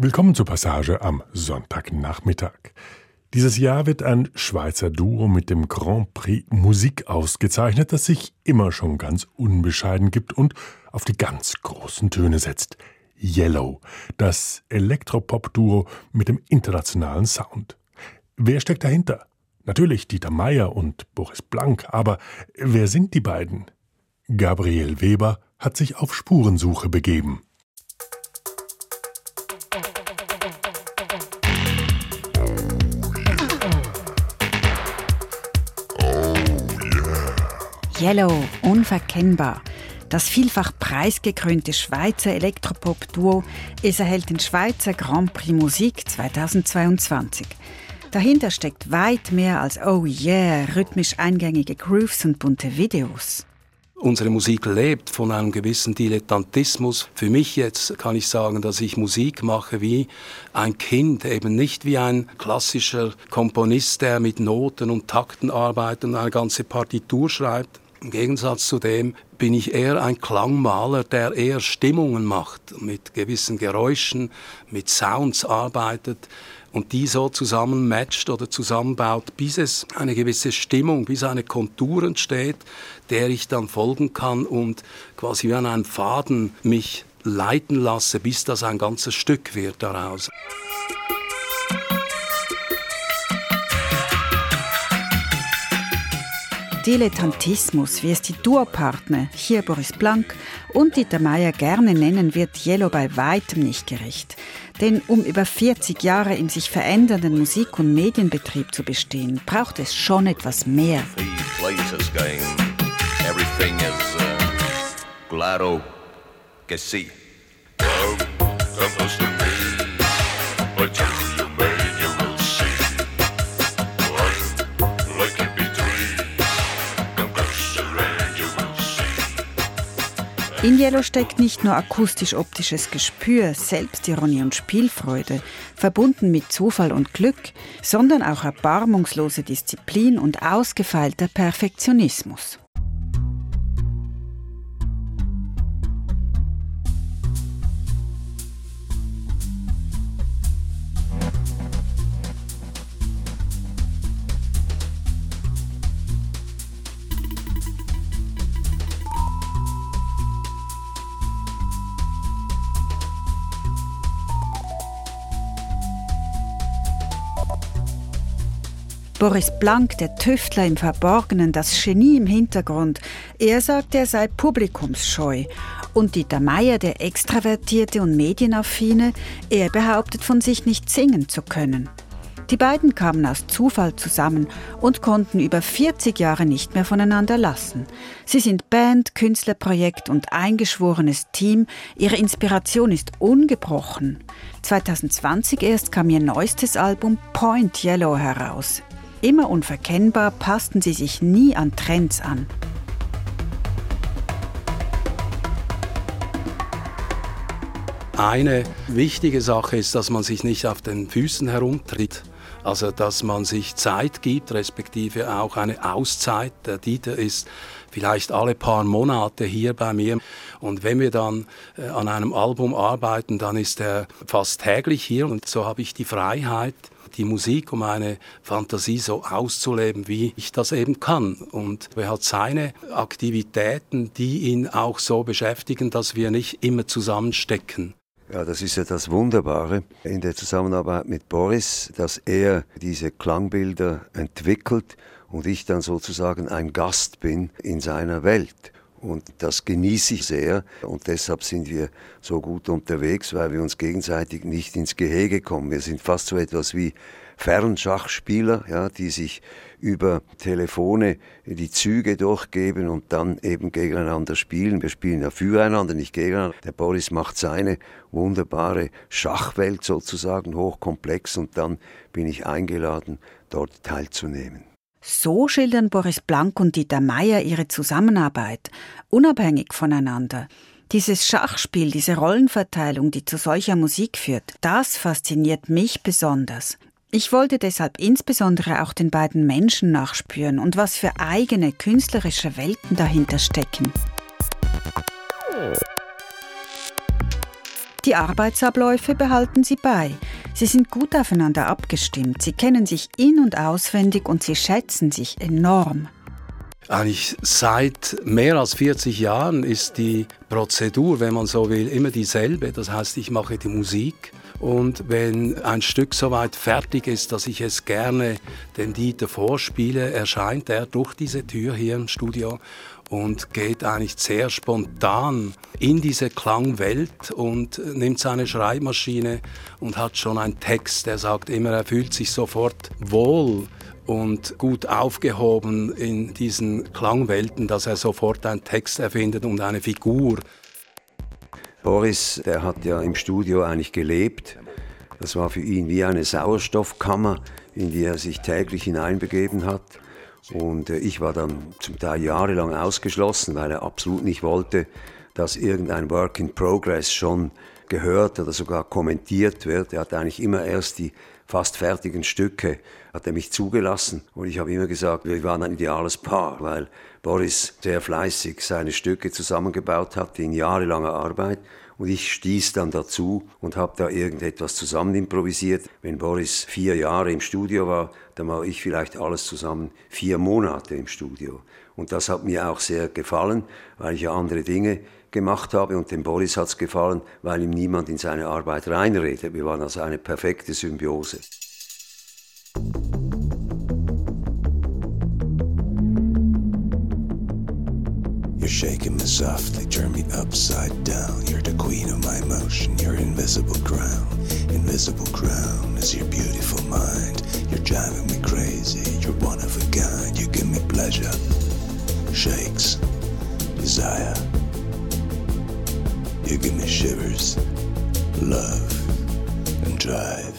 Willkommen zur Passage am Sonntagnachmittag. Dieses Jahr wird ein Schweizer Duo mit dem Grand Prix Musik ausgezeichnet, das sich immer schon ganz unbescheiden gibt und auf die ganz großen Töne setzt. Yellow, das Elektropop-Duo mit dem internationalen Sound. Wer steckt dahinter? Natürlich Dieter Meier und Boris Blank, aber wer sind die beiden? Gabriel Weber hat sich auf Spurensuche begeben. Yellow, unverkennbar. Das vielfach preisgekrönte Schweizer Elektropop-Duo. Es erhält den Schweizer Grand Prix Musik 2022. Dahinter steckt weit mehr als Oh yeah, rhythmisch eingängige Grooves und bunte Videos. Unsere Musik lebt von einem gewissen Dilettantismus. Für mich jetzt kann ich sagen, dass ich Musik mache wie ein Kind, eben nicht wie ein klassischer Komponist, der mit Noten und Takten arbeitet und eine ganze Partitur schreibt. Im Gegensatz zu dem bin ich eher ein Klangmaler, der eher Stimmungen macht, mit gewissen Geräuschen, mit Sounds arbeitet und die so zusammen matcht oder zusammenbaut, bis es eine gewisse Stimmung, bis eine Kontur entsteht, der ich dann folgen kann und quasi wie an einem Faden mich leiten lasse, bis das ein ganzes Stück wird daraus. Dilettantismus, wie es die Duopartner, hier Boris Blank und Dieter Meier gerne nennen, wird Yellow bei weitem nicht gerecht. Denn um über 40 Jahre im sich verändernden Musik- und Medienbetrieb zu bestehen, braucht es schon etwas mehr. Claro que sí. In Yellow steckt nicht nur akustisch-optisches Gespür, Selbstironie und Spielfreude, verbunden mit Zufall und Glück, sondern auch erbarmungslose Disziplin und ausgefeilter Perfektionismus. Boris Blank, der Tüftler im Verborgenen, das Genie im Hintergrund. Er sagt, er sei publikumsscheu. Und Dieter Meier, der Extravertierte und Medienaffine, er behauptet von sich nicht singen zu können. Die beiden kamen aus Zufall zusammen und konnten über 40 Jahre nicht mehr voneinander lassen. Sie sind Band, Künstlerprojekt und eingeschworenes Team. Ihre Inspiration ist ungebrochen. 2020 erst kam ihr neuestes Album Point Yellow heraus. Immer unverkennbar passten sie sich nie an Trends an. Eine wichtige Sache ist, dass man sich nicht auf den Füßen herumtritt. Also, dass man sich Zeit gibt, respektive auch eine Auszeit. Der Dieter ist vielleicht alle paar Monate hier bei mir. Und wenn wir dann äh, an einem Album arbeiten, dann ist er fast täglich hier. Und so habe ich die Freiheit, die Musik, um eine Fantasie so auszuleben, wie ich das eben kann. Und er hat seine Aktivitäten, die ihn auch so beschäftigen, dass wir nicht immer zusammenstecken. Ja, das ist ja das Wunderbare in der Zusammenarbeit mit Boris, dass er diese Klangbilder entwickelt und ich dann sozusagen ein Gast bin in seiner Welt. Und das genieße ich sehr. Und deshalb sind wir so gut unterwegs, weil wir uns gegenseitig nicht ins Gehege kommen. Wir sind fast so etwas wie Fernschachspieler, ja, die sich über Telefone die Züge durchgeben und dann eben gegeneinander spielen. Wir spielen ja füreinander, nicht gegeneinander. Der Boris macht seine wunderbare Schachwelt sozusagen hochkomplex und dann bin ich eingeladen, dort teilzunehmen. So schildern Boris Blank und Dieter Meier ihre Zusammenarbeit, unabhängig voneinander. Dieses Schachspiel, diese Rollenverteilung, die zu solcher Musik führt, das fasziniert mich besonders. Ich wollte deshalb insbesondere auch den beiden Menschen nachspüren und was für eigene künstlerische Welten dahinter stecken. Die Arbeitsabläufe behalten sie bei. Sie sind gut aufeinander abgestimmt, sie kennen sich in und auswendig und sie schätzen sich enorm. Eigentlich seit mehr als 40 Jahren ist die Prozedur, wenn man so will, immer dieselbe. Das heißt, ich mache die Musik und wenn ein Stück soweit fertig ist, dass ich es gerne dem Dieter vorspiele, erscheint er durch diese Tür hier im Studio und geht eigentlich sehr spontan in diese Klangwelt und nimmt seine Schreibmaschine und hat schon einen Text, der sagt immer, er fühlt sich sofort wohl und gut aufgehoben in diesen Klangwelten, dass er sofort einen Text erfindet und eine Figur. Boris, der hat ja im Studio eigentlich gelebt. Das war für ihn wie eine Sauerstoffkammer, in die er sich täglich hineinbegeben hat. Und äh, ich war dann zum Teil jahrelang ausgeschlossen, weil er absolut nicht wollte, dass irgendein Work in Progress schon gehört oder sogar kommentiert wird. Er hat eigentlich immer erst die fast fertigen Stücke hat er mich zugelassen und ich habe immer gesagt, wir waren ein ideales Paar, weil Boris sehr fleißig seine Stücke zusammengebaut hat in jahrelanger Arbeit und ich stieß dann dazu und habe da irgendetwas zusammen improvisiert. Wenn Boris vier Jahre im Studio war, dann war ich vielleicht alles zusammen vier Monate im Studio. Und das hat mir auch sehr gefallen, weil ich ja andere Dinge gemacht habe und dem Boris hat es gefallen, weil ihm niemand in seine Arbeit reinredet. Wir waren also eine perfekte Symbiose. You're shaking me softly, turn me upside down. You're the queen of my emotion, your invisible crown. Invisible crown is your beautiful mind. You're driving me crazy, you're one of a kind. You give me pleasure, shakes, desire. You give me shivers, love and drive.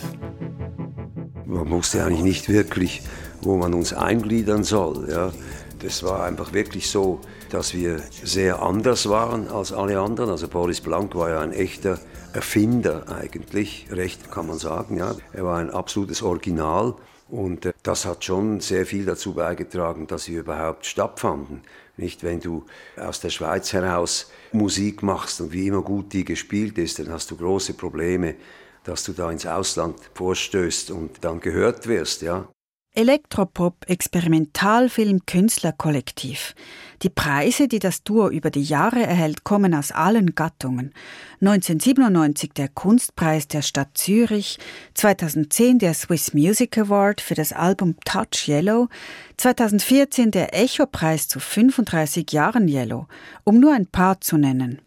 Man wusste eigentlich nicht wirklich, wo man uns eingliedern soll. Ja. Das war einfach wirklich so, dass wir sehr anders waren als alle anderen. Also Boris Blank war ja ein echter Erfinder eigentlich, recht kann man sagen. Ja. Er war ein absolutes Original und äh, das hat schon sehr viel dazu beigetragen, dass wir überhaupt stattfanden. Nicht, wenn du aus der Schweiz heraus Musik machst und wie immer gut die gespielt ist, dann hast du große Probleme, dass du da ins Ausland vorstößt und dann gehört wirst, ja. Elektropop Experimentalfilm Künstlerkollektiv. Die Preise, die das Duo über die Jahre erhält, kommen aus allen Gattungen. 1997 der Kunstpreis der Stadt Zürich, 2010 der Swiss Music Award für das Album Touch Yellow, 2014 der Echo-Preis zu 35 Jahren Yellow, um nur ein paar zu nennen.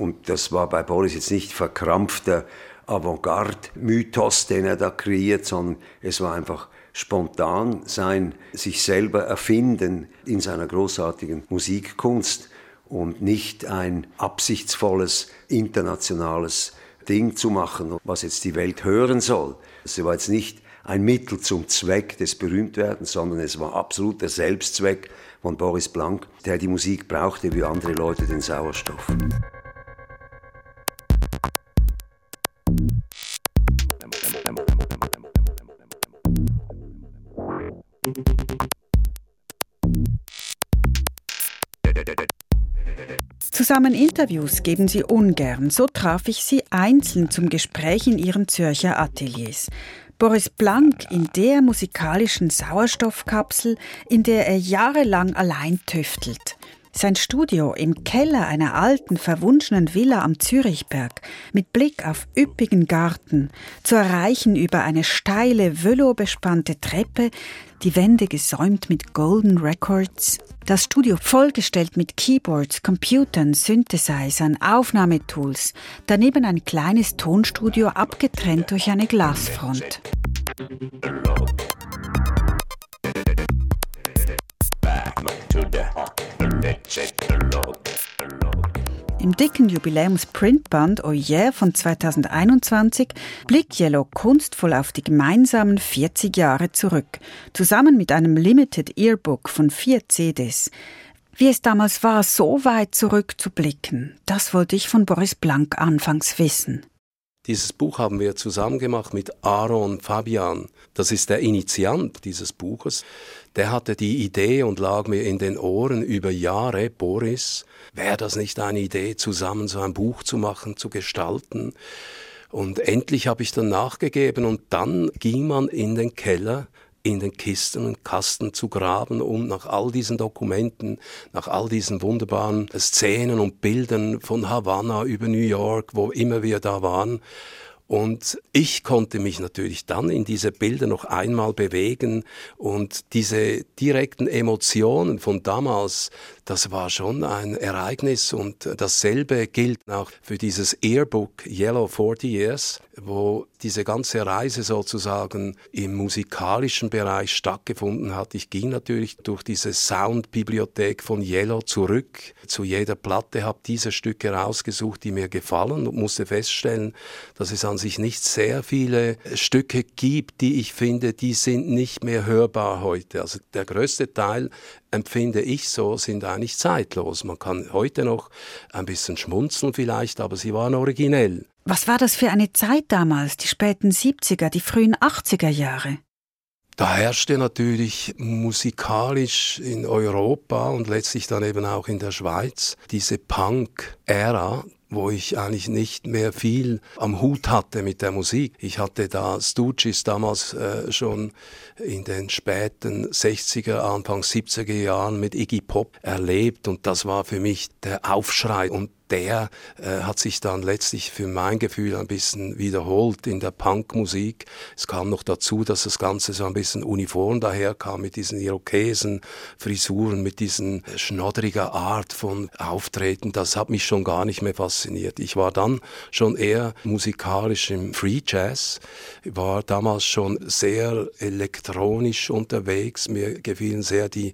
Und das war bei Boris jetzt nicht verkrampfter Avantgarde-Mythos, den er da kreiert, sondern es war einfach spontan sein, sich selber erfinden in seiner großartigen Musikkunst und nicht ein absichtsvolles internationales Ding zu machen, was jetzt die Welt hören soll. Es war jetzt nicht ein Mittel zum Zweck des Berühmtwerdens, sondern es war absolut der Selbstzweck von Boris Blank, der die Musik brauchte wie andere Leute den Sauerstoff. Zusammen Interviews geben sie ungern, so traf ich sie einzeln zum Gespräch in ihren Zürcher Ateliers. Boris Blank in der musikalischen Sauerstoffkapsel, in der er jahrelang allein tüftelt. Sein Studio im Keller einer alten, verwunschenen Villa am Zürichberg mit Blick auf üppigen Garten, zu erreichen über eine steile, velobespannte Treppe, die Wände gesäumt mit Golden Records, das Studio vollgestellt mit Keyboards, Computern, Synthesizern, Aufnahmetools, daneben ein kleines Tonstudio abgetrennt durch eine Glasfront. Im dicken Jubiläums-Printband Oh von 2021 blickt Yellow kunstvoll auf die gemeinsamen 40 Jahre zurück, zusammen mit einem Limited Earbook von vier CDs. Wie es damals war, so weit zurückzublicken, das wollte ich von Boris Blank anfangs wissen. Dieses Buch haben wir zusammen gemacht mit Aaron Fabian. Das ist der Initiant dieses Buches. Der hatte die Idee und lag mir in den Ohren über Jahre, Boris, wäre das nicht eine Idee, zusammen so ein Buch zu machen, zu gestalten? Und endlich habe ich dann nachgegeben und dann ging man in den Keller in den Kisten und Kasten zu graben, um nach all diesen Dokumenten, nach all diesen wunderbaren Szenen und Bildern von Havanna über New York, wo immer wir da waren, und ich konnte mich natürlich dann in diese Bilder noch einmal bewegen und diese direkten Emotionen von damals, das war schon ein Ereignis und dasselbe gilt auch für dieses Earbook Yellow 40 Years, wo diese ganze Reise sozusagen im musikalischen Bereich stattgefunden hat. Ich ging natürlich durch diese Soundbibliothek von Yellow zurück zu jeder Platte, habe diese Stücke rausgesucht, die mir gefallen und musste feststellen, dass es an sich nicht sehr viele Stücke gibt, die ich finde, die sind nicht mehr hörbar heute. Also der größte Teil empfinde ich so, sind eigentlich zeitlos. Man kann heute noch ein bisschen schmunzeln vielleicht, aber sie waren originell. Was war das für eine Zeit damals, die späten 70er, die frühen 80er Jahre? Da herrschte natürlich musikalisch in Europa und letztlich dann eben auch in der Schweiz diese Punk-Ära, wo ich eigentlich nicht mehr viel am Hut hatte mit der Musik. Ich hatte da Stooges damals äh, schon in den späten 60er, Anfang 70er Jahren mit Iggy Pop erlebt und das war für mich der Aufschrei und der äh, hat sich dann letztlich für mein Gefühl ein bisschen wiederholt in der Punkmusik. Es kam noch dazu, dass das Ganze so ein bisschen uniform daherkam mit diesen Irokesen, Frisuren, mit diesen schnoddriger Art von Auftreten. Das hat mich schon gar nicht mehr fasziniert. Ich war dann schon eher musikalisch im Free Jazz, war damals schon sehr elektronisch unterwegs. Mir gefielen sehr die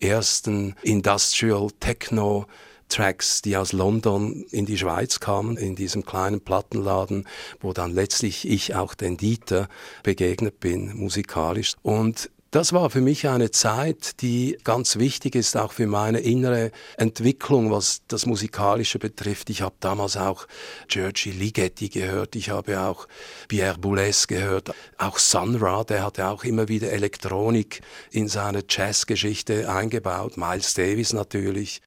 ersten Industrial Techno Tracks, die aus London in die Schweiz kamen, in diesem kleinen Plattenladen, wo dann letztlich ich auch den Dieter begegnet bin, musikalisch. Und das war für mich eine Zeit, die ganz wichtig ist, auch für meine innere Entwicklung, was das Musikalische betrifft. Ich habe damals auch Giorgi Ligeti gehört, ich habe auch Pierre Boulez gehört, auch Sun Ra, der hatte auch immer wieder Elektronik in seine Jazzgeschichte eingebaut, Miles Davis natürlich.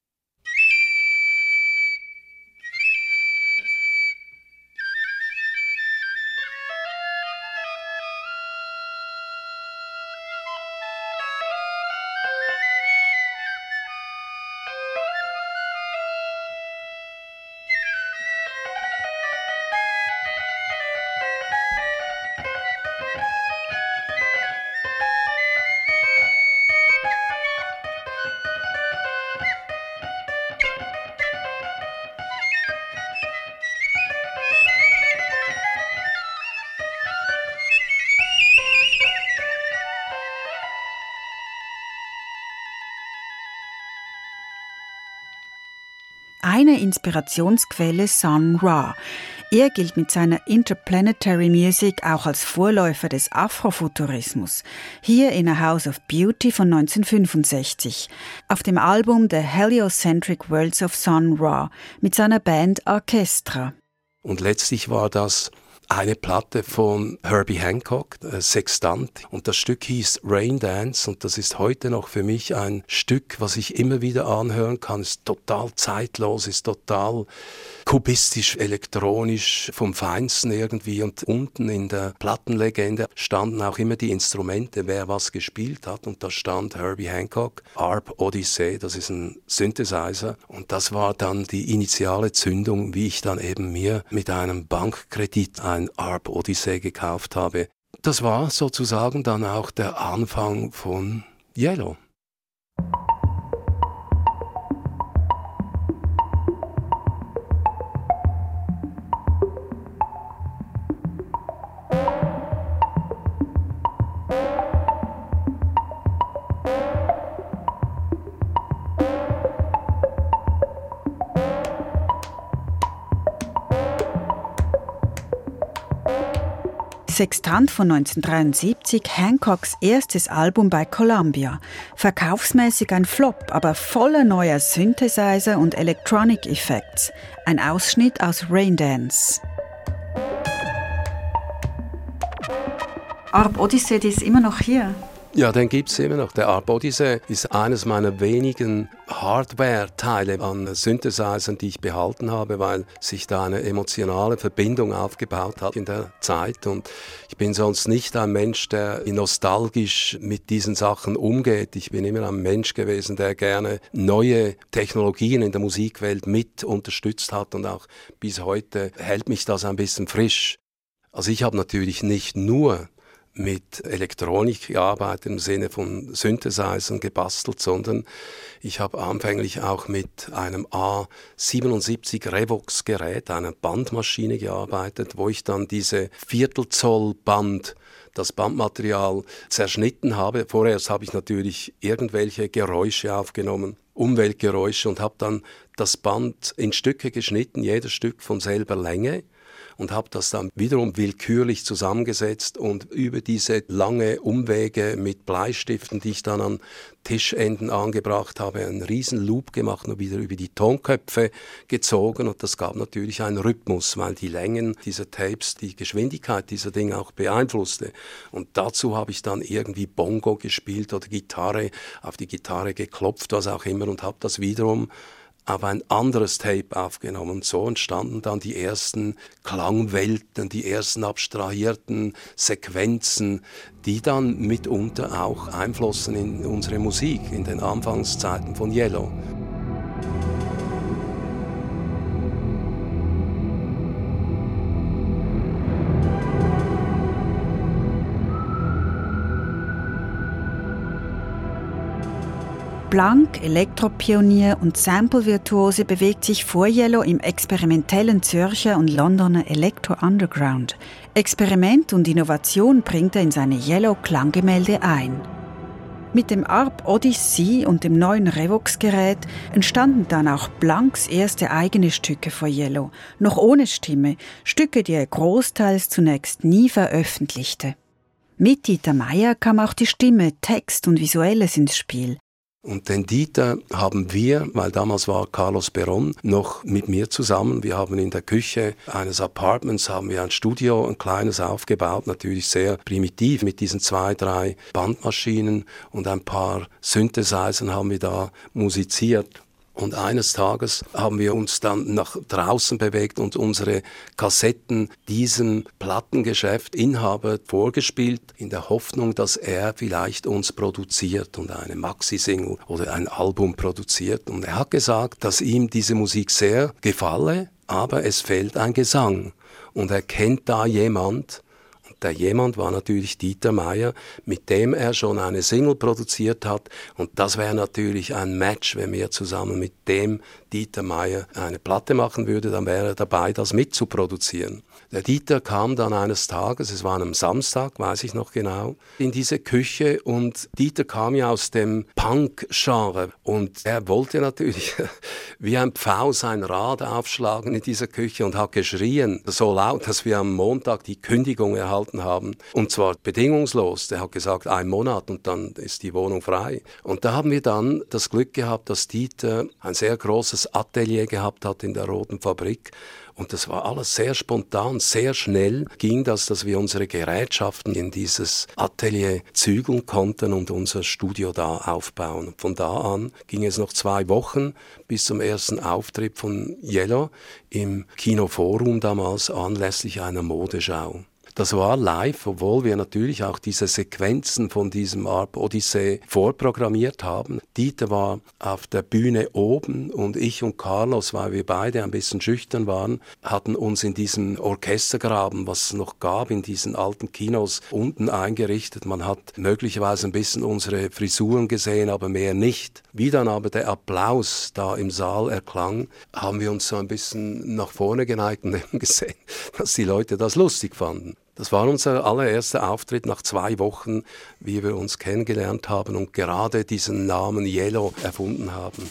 Eine Inspirationsquelle Sun Ra. Er gilt mit seiner Interplanetary Music auch als Vorläufer des Afrofuturismus. Hier in A House of Beauty von 1965. Auf dem Album The Heliocentric Worlds of Sun Ra mit seiner Band Orchestra. Und letztlich war das eine Platte von Herbie Hancock, äh, Sextant. Und das Stück hieß Rain Dance und das ist heute noch für mich ein Stück, was ich immer wieder anhören kann. Ist total zeitlos, ist total kubistisch, elektronisch, vom Feinsten irgendwie. Und unten in der Plattenlegende standen auch immer die Instrumente, wer was gespielt hat. Und da stand Herbie Hancock, Arp Odyssey, das ist ein Synthesizer. Und das war dann die initiale Zündung, wie ich dann eben mir mit einem Bankkredit ein Arp Odyssey gekauft habe. Das war sozusagen dann auch der Anfang von Yellow. Sextant von 1973, Hancocks erstes Album bei Columbia. Verkaufsmäßig ein Flop, aber voller neuer Synthesizer und Electronic Effects. Ein Ausschnitt aus Raindance. Dance. Arp Odyssey ist immer noch hier. Ja, den gibt es immer noch. Der Arp Odyssey ist eines meiner wenigen Hardware-Teile an Synthesizern, die ich behalten habe, weil sich da eine emotionale Verbindung aufgebaut hat in der Zeit. Und ich bin sonst nicht ein Mensch, der nostalgisch mit diesen Sachen umgeht. Ich bin immer ein Mensch gewesen, der gerne neue Technologien in der Musikwelt mit unterstützt hat und auch bis heute hält mich das ein bisschen frisch. Also ich habe natürlich nicht nur mit Elektronik gearbeitet im Sinne von Synthesizern gebastelt, sondern ich habe anfänglich auch mit einem A77 Revox Gerät, einer Bandmaschine gearbeitet, wo ich dann diese Viertelzoll Band das Bandmaterial zerschnitten habe. Vorerst habe ich natürlich irgendwelche Geräusche aufgenommen, Umweltgeräusche und habe dann das Band in Stücke geschnitten, jedes Stück von selber Länge und habe das dann wiederum willkürlich zusammengesetzt und über diese lange Umwege mit Bleistiften, die ich dann an Tischenden angebracht habe, einen riesen Loop gemacht und wieder über die Tonköpfe gezogen und das gab natürlich einen Rhythmus, weil die Längen dieser Tapes die Geschwindigkeit dieser Dinge auch beeinflusste. Und dazu habe ich dann irgendwie Bongo gespielt oder Gitarre, auf die Gitarre geklopft, was auch immer und habe das wiederum auf ein anderes Tape aufgenommen. Und so entstanden dann die ersten Klangwelten, die ersten abstrahierten Sequenzen, die dann mitunter auch einflossen in unsere Musik in den Anfangszeiten von Yellow. Blank, Elektropionier und Sample-Virtuose bewegt sich vor Yellow im experimentellen Zürcher und Londoner Electro Underground. Experiment und Innovation bringt er in seine Yellow-Klanggemälde ein. Mit dem ARP Odyssey und dem neuen Revox-Gerät entstanden dann auch Blanks erste eigene Stücke vor Yellow, noch ohne Stimme, Stücke, die er großteils zunächst nie veröffentlichte. Mit Dieter Meier kam auch die Stimme, Text und Visuelles ins Spiel. Und den Dieter haben wir, weil damals war Carlos Peron noch mit mir zusammen. Wir haben in der Küche eines Apartments haben wir ein Studio, ein kleines aufgebaut, natürlich sehr primitiv mit diesen zwei, drei Bandmaschinen und ein paar Synthesizern haben wir da musiziert. Und eines Tages haben wir uns dann nach draußen bewegt und unsere Kassetten diesem Plattengeschäft Inhaber vorgespielt, in der Hoffnung, dass er vielleicht uns produziert und eine Maxi-Single oder ein Album produziert. Und er hat gesagt, dass ihm diese Musik sehr gefalle, aber es fehlt ein Gesang. Und er kennt da jemand, der jemand war natürlich Dieter Meier, mit dem er schon eine Single produziert hat. Und das wäre natürlich ein Match, wenn wir zusammen mit dem Dieter Meier eine Platte machen würden, dann wäre er dabei, das mitzuproduzieren. Der Dieter kam dann eines Tages, es war am Samstag, weiß ich noch genau, in diese Küche und Dieter kam ja aus dem Punk-Genre und er wollte natürlich wie ein Pfau sein Rad aufschlagen in dieser Küche und hat geschrien, so laut, dass wir am Montag die Kündigung erhalten haben und zwar bedingungslos. Der hat gesagt, ein Monat und dann ist die Wohnung frei. Und da haben wir dann das Glück gehabt, dass Dieter ein sehr großes Atelier gehabt hat in der Roten Fabrik und das war alles sehr spontan, sehr schnell ging das, dass wir unsere Gerätschaften in dieses Atelier zügeln konnten und unser Studio da aufbauen. Von da an ging es noch zwei Wochen bis zum ersten Auftritt von Yellow im Kinoforum damals anlässlich einer Modeschau. Das war live, obwohl wir natürlich auch diese Sequenzen von diesem Arp Odyssey vorprogrammiert haben. Dieter war auf der Bühne oben und ich und Carlos, weil wir beide ein bisschen schüchtern waren, hatten uns in diesem Orchestergraben, was es noch gab in diesen alten Kinos, unten eingerichtet. Man hat möglicherweise ein bisschen unsere Frisuren gesehen, aber mehr nicht. Wie dann aber der Applaus da im Saal erklang, haben wir uns so ein bisschen nach vorne geneigt und gesehen, dass die Leute das lustig fanden. Das war unser allererster Auftritt nach zwei Wochen, wie wir uns kennengelernt haben und gerade diesen Namen Yellow erfunden haben.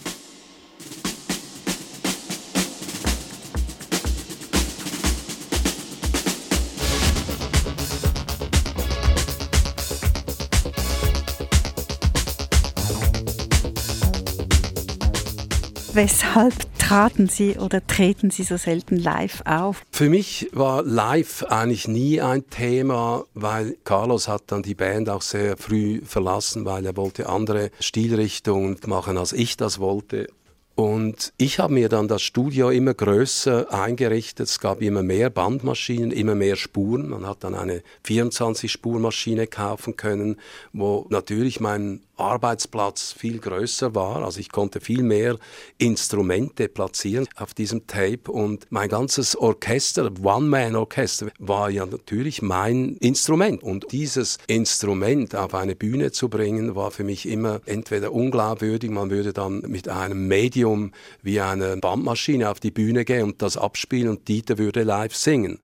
Weshalb traten Sie oder treten Sie so selten live auf? Für mich war live eigentlich nie ein Thema, weil Carlos hat dann die Band auch sehr früh verlassen, weil er wollte andere Stilrichtungen machen, als ich das wollte. Und ich habe mir dann das Studio immer größer eingerichtet. Es gab immer mehr Bandmaschinen, immer mehr Spuren. Man hat dann eine 24-Spur-Maschine kaufen können, wo natürlich mein Arbeitsplatz viel größer war. Also ich konnte viel mehr Instrumente platzieren auf diesem Tape und mein ganzes Orchester, One-Man-Orchester, war ja natürlich mein Instrument. Und dieses Instrument auf eine Bühne zu bringen, war für mich immer entweder unglaubwürdig, man würde dann mit einem Medium wie eine Bandmaschine auf die Bühne gehen und das abspielen und Dieter würde live singen.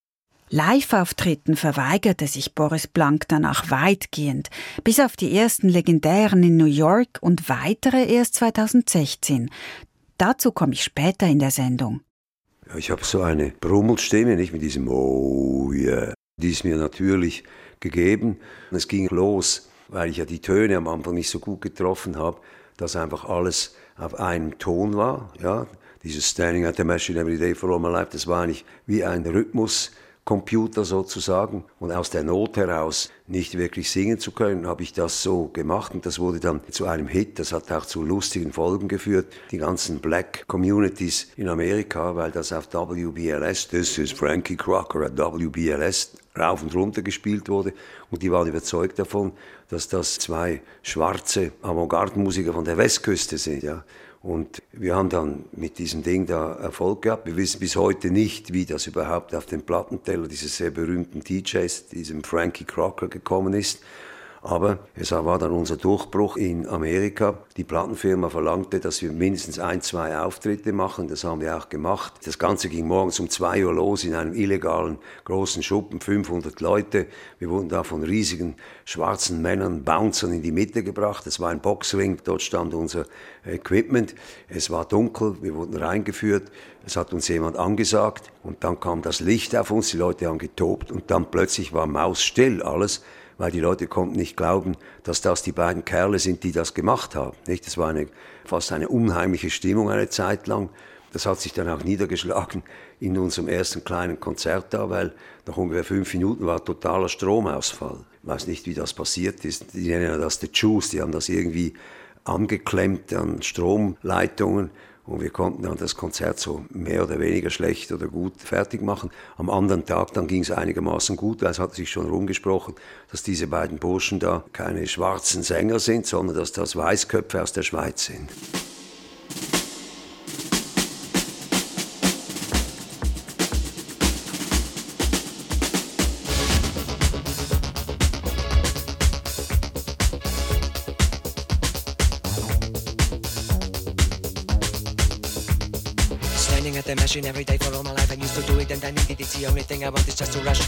Live-Auftritten verweigerte sich Boris Blank danach weitgehend, bis auf die ersten legendären in New York und weitere erst 2016. Dazu komme ich später in der Sendung. Ich habe so eine Brummelstimme, nicht mit diesem Oh yeah. Die ist mir natürlich gegeben. Es ging los, weil ich ja die Töne am Anfang nicht so gut getroffen habe, dass einfach alles auf einem Ton war. Ja, dieses Standing at the Machine Every Day for All My Life, das war eigentlich wie ein Rhythmus Computer sozusagen. Und aus der Not heraus nicht wirklich singen zu können, habe ich das so gemacht und das wurde dann zu einem Hit. Das hat auch zu lustigen Folgen geführt. Die ganzen Black Communities in Amerika, weil das auf WBLS, das ist Frankie Crocker at WBLS, rauf und runter gespielt wurde. Und die waren überzeugt davon, dass das zwei schwarze Avantgarde-Musiker von der Westküste sind. Ja. Und wir haben dann mit diesem Ding da Erfolg gehabt. Wir wissen bis heute nicht, wie das überhaupt auf den Plattenteller dieses sehr berühmten DJs, diesem Frankie Crocker, gekommen ist. Aber es war dann unser Durchbruch in Amerika. Die Plattenfirma verlangte, dass wir mindestens ein, zwei Auftritte machen. Das haben wir auch gemacht. Das Ganze ging morgens um zwei Uhr los in einem illegalen großen Schuppen, 500 Leute. Wir wurden da von riesigen schwarzen Männern, Bouncern in die Mitte gebracht. Es war ein Boxring, dort stand unser Equipment. Es war dunkel, wir wurden reingeführt. Es hat uns jemand angesagt und dann kam das Licht auf uns, die Leute haben getobt und dann plötzlich war mausstill alles weil die Leute konnten nicht glauben, dass das die beiden Kerle sind, die das gemacht haben. Nicht? Das war eine, fast eine unheimliche Stimmung eine Zeit lang. Das hat sich dann auch niedergeschlagen in unserem ersten kleinen Konzert da, weil nach ungefähr fünf Minuten war totaler Stromausfall. Ich weiß nicht, wie das passiert ist. Die nennen das The Juice, die haben das irgendwie angeklemmt an Stromleitungen und wir konnten dann das Konzert so mehr oder weniger schlecht oder gut fertig machen. Am anderen Tag dann ging es einigermaßen gut, weil es hat sich schon rumgesprochen, dass diese beiden Burschen da keine schwarzen Sänger sind, sondern dass das Weißköpfe aus der Schweiz sind. The every day for all my life. I used to do it and I needed it. It's the only thing I want is just to rush,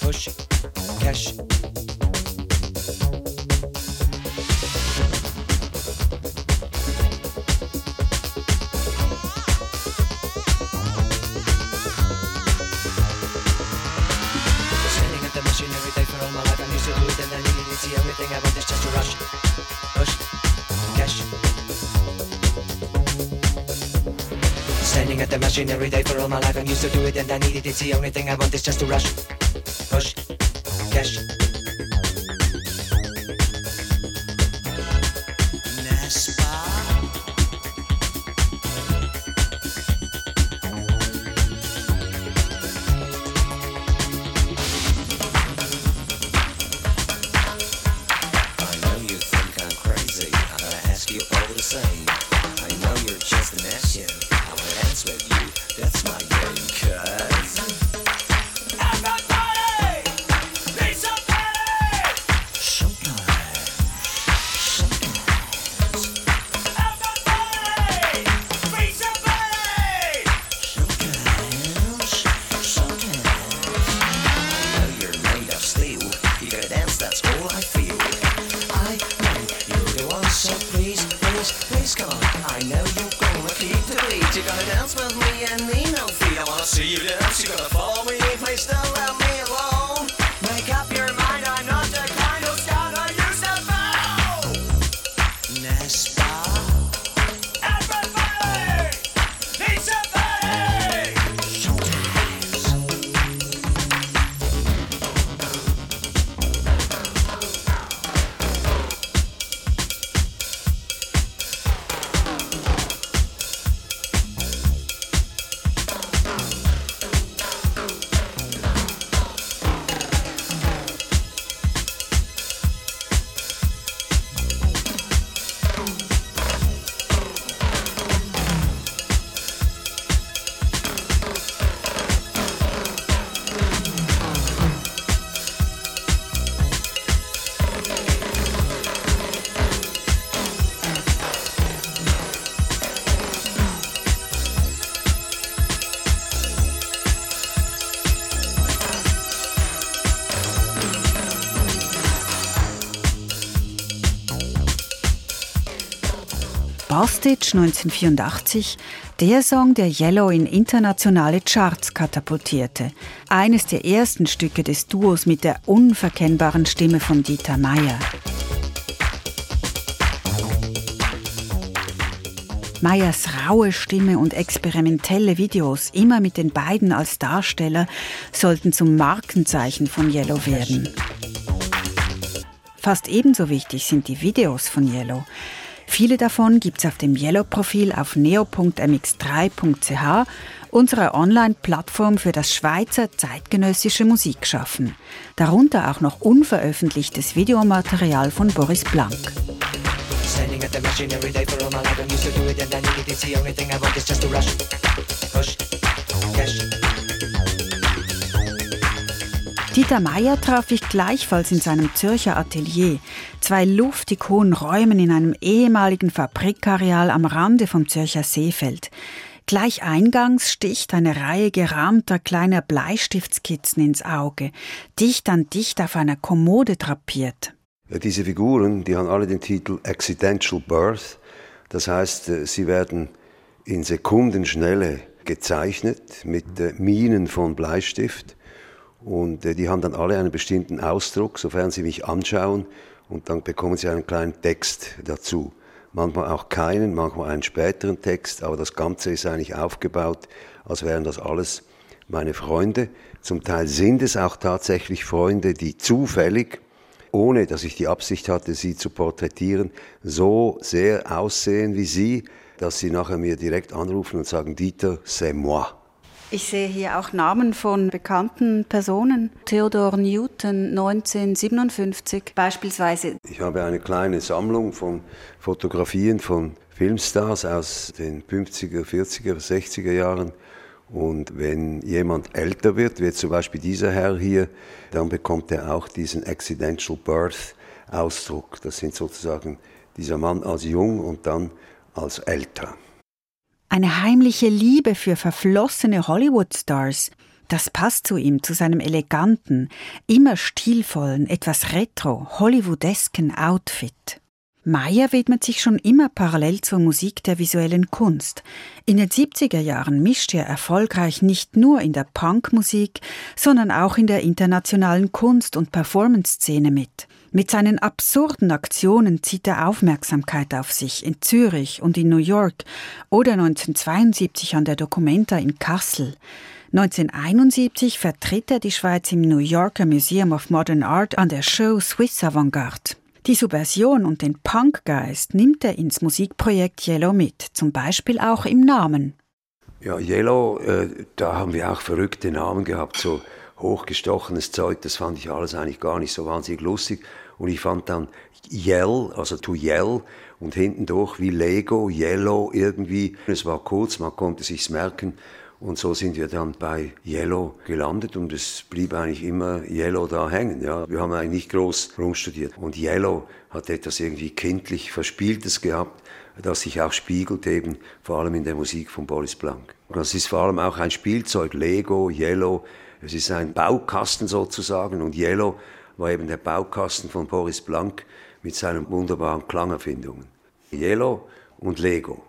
push, cash. Machine every day for all my life. I'm used to do it and I need it. It's the only thing I want is just to rush, Bastich 1984, der Song, der Yellow in internationale Charts katapultierte. Eines der ersten Stücke des Duos mit der unverkennbaren Stimme von Dieter Meier. Meyers raue Stimme und experimentelle Videos, immer mit den beiden als Darsteller, sollten zum Markenzeichen von Yellow werden. Fast ebenso wichtig sind die Videos von Yellow. Viele davon gibt's auf dem Yellow-Profil auf neo.mx3.ch, unserer Online-Plattform für das Schweizer zeitgenössische Musikschaffen. Darunter auch noch unveröffentlichtes Videomaterial von Boris Blank. Standing at the machine every day for all my life. I'm used to do it and I need it. The only thing I want is just to rush. Push. Cash. Dieter Meier traf ich gleichfalls in seinem Zürcher Atelier. Zwei luftig hohen Räumen in einem ehemaligen Fabrikareal am Rande vom Zürcher Seefeld. Gleich eingangs sticht eine Reihe gerahmter kleiner Bleistiftskizzen ins Auge, dicht an dicht auf einer Kommode drapiert. Diese Figuren, die haben alle den Titel Accidental Birth. Das heißt, äh, sie werden in Sekundenschnelle gezeichnet mit äh, Minen von Bleistift. Und äh, die haben dann alle einen bestimmten Ausdruck, sofern sie mich anschauen. Und dann bekommen sie einen kleinen Text dazu. Manchmal auch keinen, manchmal einen späteren Text. Aber das Ganze ist eigentlich aufgebaut, als wären das alles meine Freunde. Zum Teil sind es auch tatsächlich Freunde, die zufällig ohne dass ich die Absicht hatte, sie zu porträtieren, so sehr aussehen wie sie, dass sie nachher mir direkt anrufen und sagen, Dieter, c'est moi. Ich sehe hier auch Namen von bekannten Personen. Theodor Newton 1957 beispielsweise. Ich habe eine kleine Sammlung von Fotografien von Filmstars aus den 50er, 40er, 60er Jahren und wenn jemand älter wird, wie zum Beispiel dieser Herr hier, dann bekommt er auch diesen Accidental Birth Ausdruck. Das sind sozusagen dieser Mann als jung und dann als älter. Eine heimliche Liebe für verflossene Hollywood-Stars. Das passt zu ihm, zu seinem eleganten, immer stilvollen, etwas retro, hollywoodesken Outfit. Meyer widmet sich schon immer parallel zur Musik der visuellen Kunst. In den 70er Jahren mischt er erfolgreich nicht nur in der Punkmusik, sondern auch in der internationalen Kunst- und Performance-Szene mit. Mit seinen absurden Aktionen zieht er Aufmerksamkeit auf sich in Zürich und in New York oder 1972 an der Documenta in Kassel. 1971 vertritt er die Schweiz im New Yorker Museum of Modern Art an der Show Swiss Avantgarde. Die Subversion und den Punkgeist nimmt er ins Musikprojekt Yellow mit, zum Beispiel auch im Namen. Ja, Yellow, äh, da haben wir auch verrückte Namen gehabt, so hochgestochenes Zeug, das fand ich alles eigentlich gar nicht so wahnsinnig lustig. Und ich fand dann Yell, also to yell, und hinten durch wie Lego, Yellow irgendwie. Es war kurz, man konnte sich's merken. Und so sind wir dann bei Yellow gelandet und es blieb eigentlich immer Yellow da hängen. Ja. Wir haben eigentlich nicht groß rumstudiert. Und Yellow hat etwas irgendwie kindlich Verspieltes gehabt, das sich auch spiegelt eben vor allem in der Musik von Boris Blank. Und das ist vor allem auch ein Spielzeug, Lego, Yellow. Es ist ein Baukasten sozusagen und Yellow war eben der Baukasten von Boris Blank mit seinen wunderbaren Klangerfindungen. Yellow und Lego.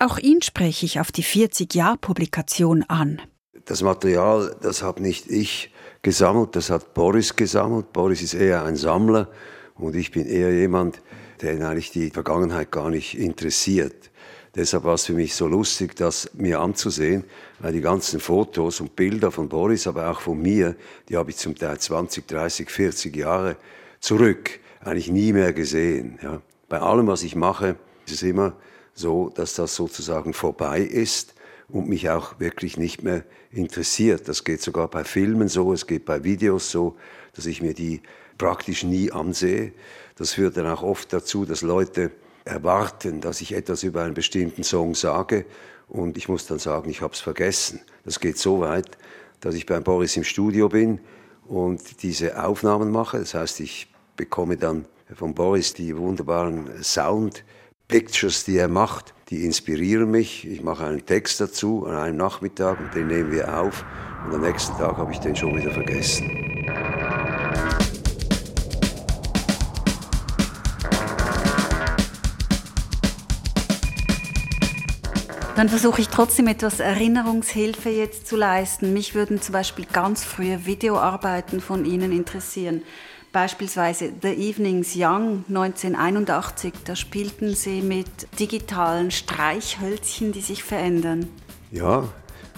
Auch ihn spreche ich auf die 40-Jahr-Publikation an. Das Material, das habe nicht ich gesammelt, das hat Boris gesammelt. Boris ist eher ein Sammler und ich bin eher jemand, der eigentlich die Vergangenheit gar nicht interessiert. Deshalb war es für mich so lustig, das mir anzusehen, weil die ganzen Fotos und Bilder von Boris, aber auch von mir, die habe ich zum Teil 20, 30, 40 Jahre zurück eigentlich nie mehr gesehen. Ja. Bei allem, was ich mache, ist es immer so, dass das sozusagen vorbei ist und mich auch wirklich nicht mehr interessiert. Das geht sogar bei Filmen so, es geht bei Videos so, dass ich mir die praktisch nie ansehe. Das führt dann auch oft dazu, dass Leute erwarten, dass ich etwas über einen bestimmten Song sage und ich muss dann sagen, ich habe es vergessen. Das geht so weit, dass ich beim Boris im Studio bin und diese Aufnahmen mache. Das heißt, ich bekomme dann von Boris die wunderbaren Sound Pictures, die er macht, die inspirieren mich. Ich mache einen Text dazu an einem Nachmittag und den nehmen wir auf und am nächsten Tag habe ich den schon wieder vergessen. Dann versuche ich trotzdem etwas Erinnerungshilfe jetzt zu leisten. Mich würden zum Beispiel ganz frühe Videoarbeiten von Ihnen interessieren. Beispielsweise The Evenings Young 1981, da spielten Sie mit digitalen Streichhölzchen, die sich verändern. Ja,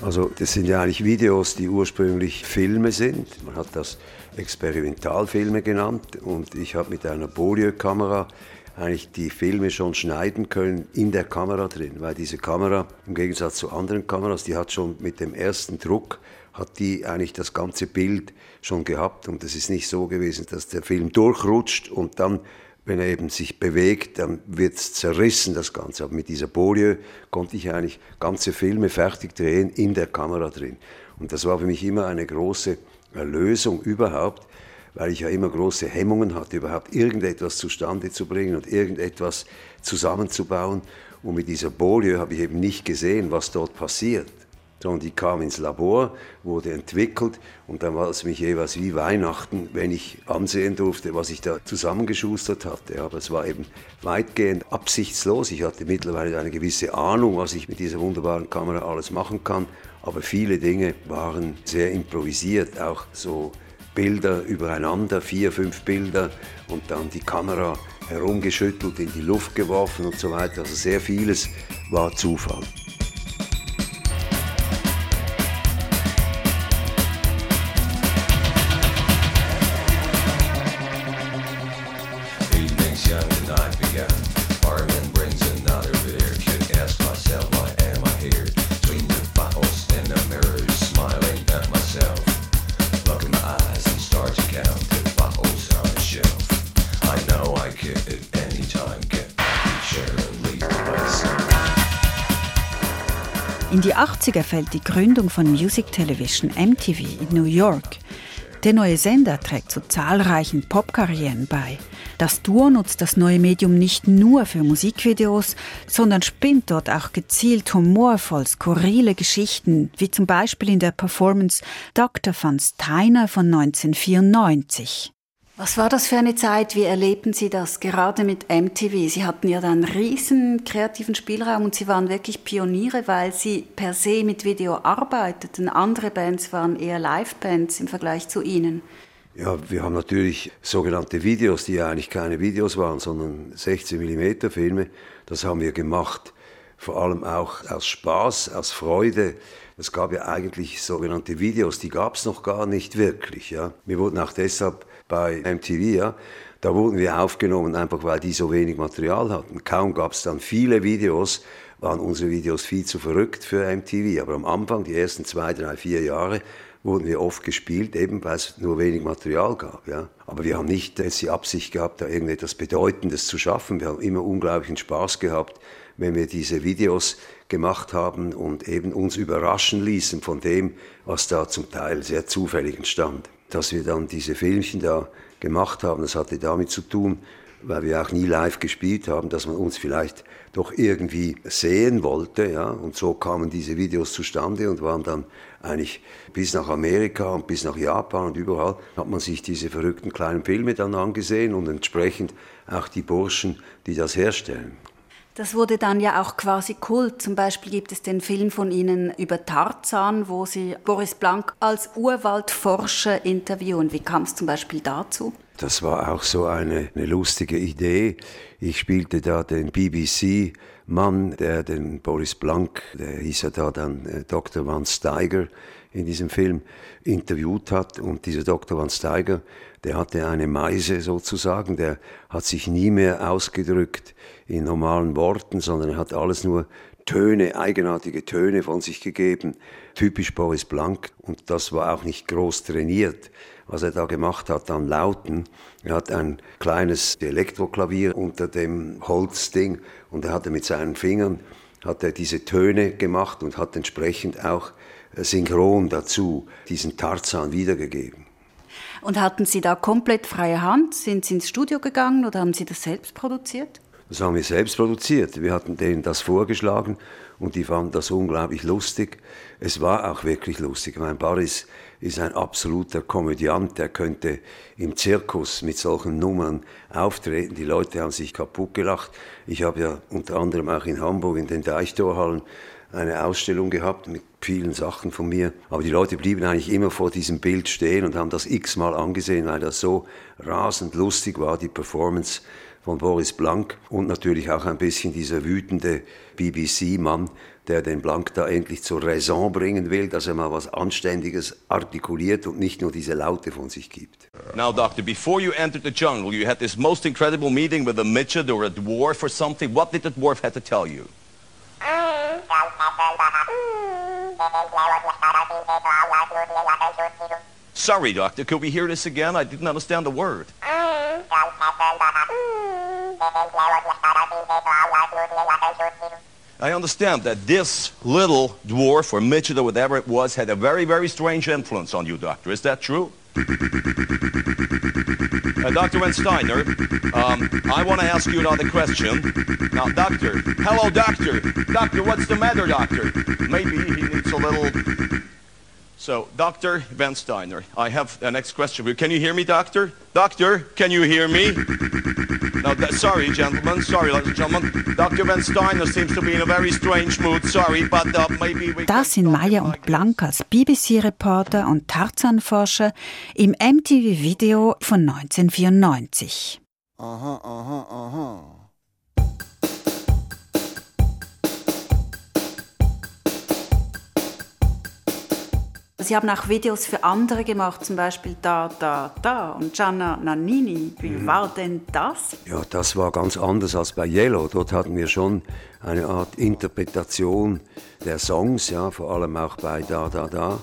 also das sind ja eigentlich Videos, die ursprünglich Filme sind. Man hat das Experimentalfilme genannt und ich habe mit einer Beaulieu-Kamera eigentlich die Filme schon schneiden können in der Kamera drin, weil diese Kamera im Gegensatz zu anderen Kameras, die hat schon mit dem ersten Druck hat die eigentlich das ganze Bild schon gehabt und es ist nicht so gewesen, dass der Film durchrutscht und dann wenn er eben sich bewegt, dann wird es zerrissen, das Ganze. Aber mit dieser Folie konnte ich eigentlich ganze Filme fertig drehen in der Kamera drin. Und das war für mich immer eine große Erlösung überhaupt, weil ich ja immer große Hemmungen hatte, überhaupt irgendetwas zustande zu bringen und irgendetwas zusammenzubauen. Und mit dieser Bolie habe ich eben nicht gesehen, was dort passiert. Sondern die kam ins Labor, wurde entwickelt und dann war es mich jeweils wie Weihnachten, wenn ich ansehen durfte, was ich da zusammengeschustert hatte. Aber es war eben weitgehend absichtslos. Ich hatte mittlerweile eine gewisse Ahnung, was ich mit dieser wunderbaren Kamera alles machen kann. Aber viele Dinge waren sehr improvisiert, auch so Bilder übereinander, vier, fünf Bilder und dann die Kamera herumgeschüttelt, in die Luft geworfen und so weiter. Also sehr vieles war Zufall. In die 80er fällt die Gründung von Music Television MTV in New York. Der neue Sender trägt zu zahlreichen Popkarrieren bei. Das Duo nutzt das neue Medium nicht nur für Musikvideos, sondern spinnt dort auch gezielt humorvoll skurrile Geschichten, wie zum Beispiel in der Performance Dr. van Steiner von 1994. Was war das für eine Zeit? Wie erlebten Sie das gerade mit MTV? Sie hatten ja da einen riesen kreativen Spielraum und Sie waren wirklich Pioniere, weil Sie per se mit Video arbeiteten. Andere Bands waren eher Live-Bands im Vergleich zu Ihnen. Ja, wir haben natürlich sogenannte Videos, die ja eigentlich keine Videos waren, sondern 16 mm Filme. Das haben wir gemacht, vor allem auch aus Spaß, aus Freude. Es gab ja eigentlich sogenannte Videos, die gab es noch gar nicht wirklich. Ja. Wir wurden auch deshalb bei MTV, ja, da wurden wir aufgenommen, einfach weil die so wenig Material hatten. Kaum gab es dann viele Videos, waren unsere Videos viel zu verrückt für MTV. Aber am Anfang, die ersten zwei, drei, vier Jahre, wurden wir oft gespielt, eben weil es nur wenig Material gab. Ja. Aber wir haben nicht jetzt die Absicht gehabt, da irgendetwas Bedeutendes zu schaffen. Wir haben immer unglaublichen Spaß gehabt, wenn wir diese Videos gemacht haben und eben uns überraschen ließen von dem, was da zum Teil sehr zufällig entstand dass wir dann diese Filmchen da gemacht haben, das hatte damit zu tun, weil wir auch nie live gespielt haben, dass man uns vielleicht doch irgendwie sehen wollte, ja, und so kamen diese Videos zustande und waren dann eigentlich bis nach Amerika und bis nach Japan und überall hat man sich diese verrückten kleinen Filme dann angesehen und entsprechend auch die Burschen, die das herstellen. Das wurde dann ja auch quasi Kult. Zum Beispiel gibt es den Film von Ihnen über Tarzan, wo Sie Boris Blank als Urwaldforscher interviewen. Wie kam es zum Beispiel dazu? Das war auch so eine, eine lustige Idee. Ich spielte da den BBC-Mann, der den Boris Blank, der hieß ja da dann äh, Dr. Van Steiger in diesem Film, interviewt hat. Und dieser Dr. Van Steiger, der hatte eine Meise sozusagen, der hat sich nie mehr ausgedrückt in normalen Worten, sondern er hat alles nur Töne, eigenartige Töne von sich gegeben, typisch Boris Blank. Und das war auch nicht groß trainiert, was er da gemacht hat an Lauten. Er hat ein kleines Elektroklavier unter dem Holzding und er hatte mit seinen Fingern hat er diese Töne gemacht und hat entsprechend auch synchron dazu diesen Tarzan wiedergegeben. Und hatten Sie da komplett freie Hand? Sind Sie ins Studio gegangen oder haben Sie das selbst produziert? Das haben wir selbst produziert. Wir hatten denen das vorgeschlagen und die fanden das unglaublich lustig. Es war auch wirklich lustig. Mein Boris ist ein absoluter Komödiant, der könnte im Zirkus mit solchen Nummern auftreten. Die Leute haben sich kaputt gelacht. Ich habe ja unter anderem auch in Hamburg in den Deichtorhallen eine Ausstellung gehabt mit vielen Sachen von mir. Aber die Leute blieben eigentlich immer vor diesem Bild stehen und haben das x-mal angesehen, weil das so rasend lustig war, die Performance von Boris Blank und natürlich auch ein bisschen dieser wütende BBC-Mann, der den Blank da endlich zur Raison bringen will, dass er mal was Anständiges artikuliert und nicht nur diese Laute von sich gibt. Now, Doctor, before you entered the jungle, you had this most incredible meeting with a midget or a dwarf or something. What did the dwarf have to tell you? Sorry, Doctor, could we hear this again? I didn't understand the word. I understand that this little dwarf or midget or whatever it was had a very, very strange influence on you, Doctor. Is that true? Uh, Dr. Van Steiner, um, I want to ask you another question. Now, Doctor, hello, Doctor. Doctor, what's the matter, Doctor? Maybe he needs a little... So, Dr. Van Steiner, I have the next question for you. Can you hear me, Doctor? Doctor, can you hear me? No, that, sorry, gentlemen. Sorry, ladies and gentlemen. Dr. Van Steiner seems to be in a very strange mood. Sorry, but uh, maybe we Das sind Maya und Blank als BBC-Reporter und Tarzan-Forscher im MTV-Video von 1994. Aha, aha, aha. Sie haben auch Videos für andere gemacht, zum Beispiel Da, Da, Da und Gianna Nannini. Wie war denn das? Ja, das war ganz anders als bei Yellow. Dort hatten wir schon eine Art Interpretation der Songs, ja, vor allem auch bei Da Da Da,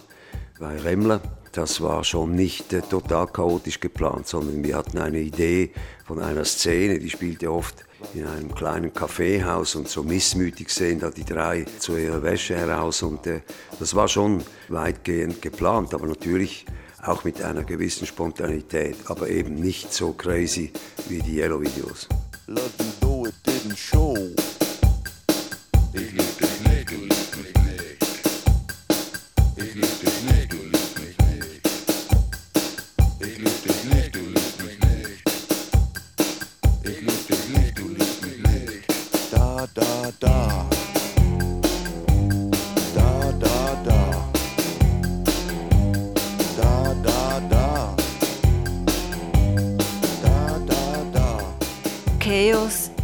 bei Remmler. Das war schon nicht äh, total chaotisch geplant, sondern wir hatten eine Idee von einer Szene, die spielte oft in einem kleinen Kaffeehaus und so missmütig sehen da die drei zu ihrer Wäsche heraus und äh, das war schon weitgehend geplant, aber natürlich auch mit einer gewissen Spontanität, aber eben nicht so crazy wie die Yellow-Videos. Ich lieb dich nicht, du liebst mich nicht. Ich lieb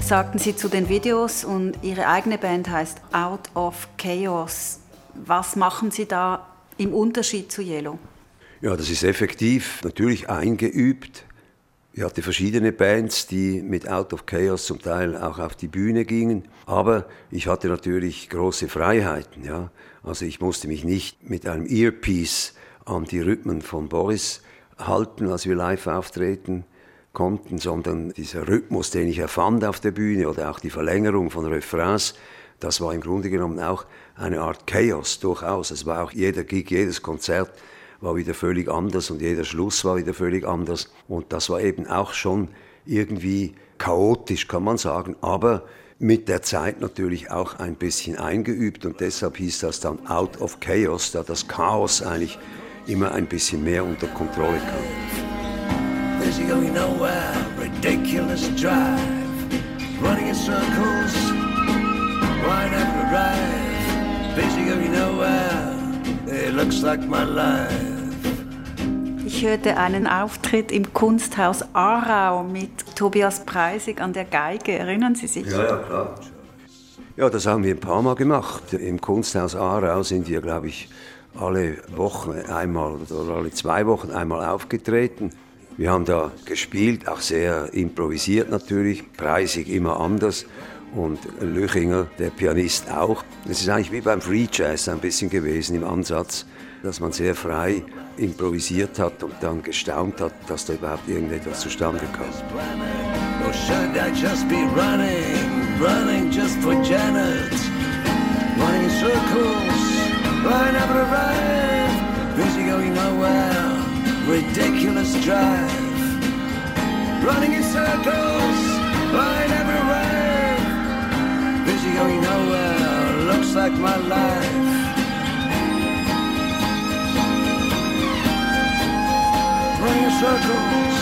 sagten Sie zu den Videos und Ihre eigene Band heißt Out of Chaos. Was machen Sie da im Unterschied zu Yellow? Ja, das ist effektiv natürlich eingeübt. Ich hatte verschiedene Bands, die mit Out of Chaos zum Teil auch auf die Bühne gingen. Aber ich hatte natürlich große Freiheiten. Ja? Also ich musste mich nicht mit einem Earpiece an die Rhythmen von Boris halten, als wir live auftreten konnten, sondern dieser Rhythmus, den ich erfand auf der Bühne oder auch die Verlängerung von Refrains, das war im Grunde genommen auch eine Art Chaos durchaus. Es war auch jeder Gig, jedes Konzert war wieder völlig anders und jeder Schluss war wieder völlig anders. Und das war eben auch schon irgendwie chaotisch, kann man sagen, aber mit der Zeit natürlich auch ein bisschen eingeübt und deshalb hieß das dann Out of Chaos, da das Chaos eigentlich immer ein bisschen mehr unter Kontrolle kam. Busy going nowhere, ridiculous drive. Running in circles, why never arrive? Busy going nowhere, it looks like my life. Ich hörte einen Auftritt im Kunsthaus Aarau mit Tobias Preisig an der Geige. Erinnern Sie sich? Ja, ja, klar. Ja, das haben wir ein paar Mal gemacht. Im Kunsthaus Aarau sind wir, glaube ich, alle Wochen einmal oder alle zwei Wochen einmal aufgetreten. Wir haben da gespielt, auch sehr improvisiert natürlich, preisig immer anders und Löchinger, der Pianist auch. Es ist eigentlich wie beim Free Jazz ein bisschen gewesen im Ansatz, dass man sehr frei improvisiert hat und dann gestaunt hat, dass da überhaupt irgendetwas zustande kam. Running, circles, I never arrive. Busy going nowhere, ridiculous drive. Running in circles, never arrive. Busy going nowhere, looks like my life. Running in circles,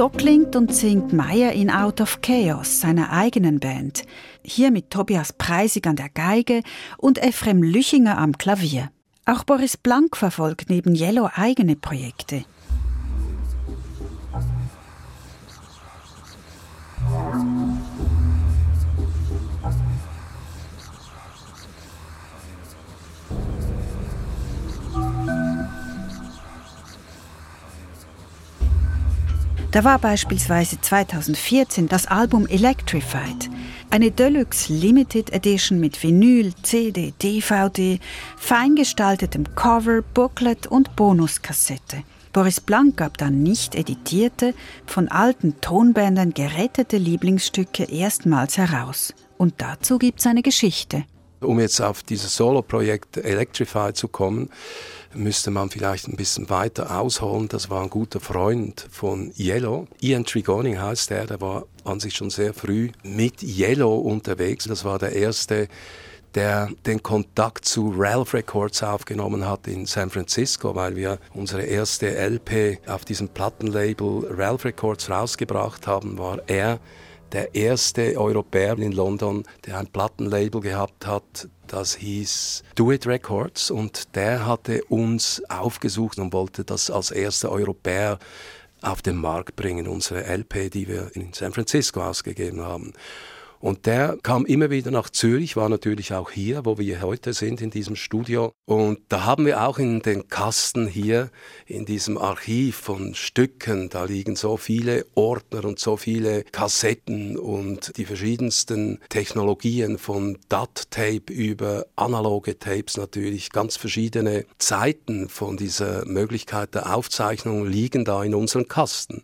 So klingt und singt Meyer in Out of Chaos, seiner eigenen Band. Hier mit Tobias Preisig an der Geige und Ephrem Lüchinger am Klavier. Auch Boris Blank verfolgt neben Yellow eigene Projekte. Da war beispielsweise 2014 das Album Electrified, eine Deluxe Limited Edition mit Vinyl, CD, DVD, feingestaltetem Cover, Booklet und Bonuskassette. Boris Blank gab dann nicht editierte, von alten Tonbändern gerettete Lieblingsstücke erstmals heraus. Und dazu gibt es eine Geschichte. Um jetzt auf dieses Solo-Projekt Electrify zu kommen, müsste man vielleicht ein bisschen weiter ausholen. Das war ein guter Freund von Yellow. Ian Trigoning heißt er, der war an sich schon sehr früh mit Yellow unterwegs. Das war der erste der den Kontakt zu Ralph Records aufgenommen hat in San Francisco, weil wir unsere erste LP auf diesem Plattenlabel Ralph Records rausgebracht haben, war er der erste Europäer in London, der ein Plattenlabel gehabt hat, das hieß Do It Records und der hatte uns aufgesucht und wollte das als erster Europäer auf den Markt bringen, unsere LP, die wir in San Francisco ausgegeben haben. Und der kam immer wieder nach Zürich, war natürlich auch hier, wo wir heute sind, in diesem Studio. Und da haben wir auch in den Kasten hier, in diesem Archiv von Stücken, da liegen so viele Ordner und so viele Kassetten und die verschiedensten Technologien von DAT-Tape über analoge Tapes natürlich, ganz verschiedene Zeiten von dieser Möglichkeit der Aufzeichnung liegen da in unseren Kasten.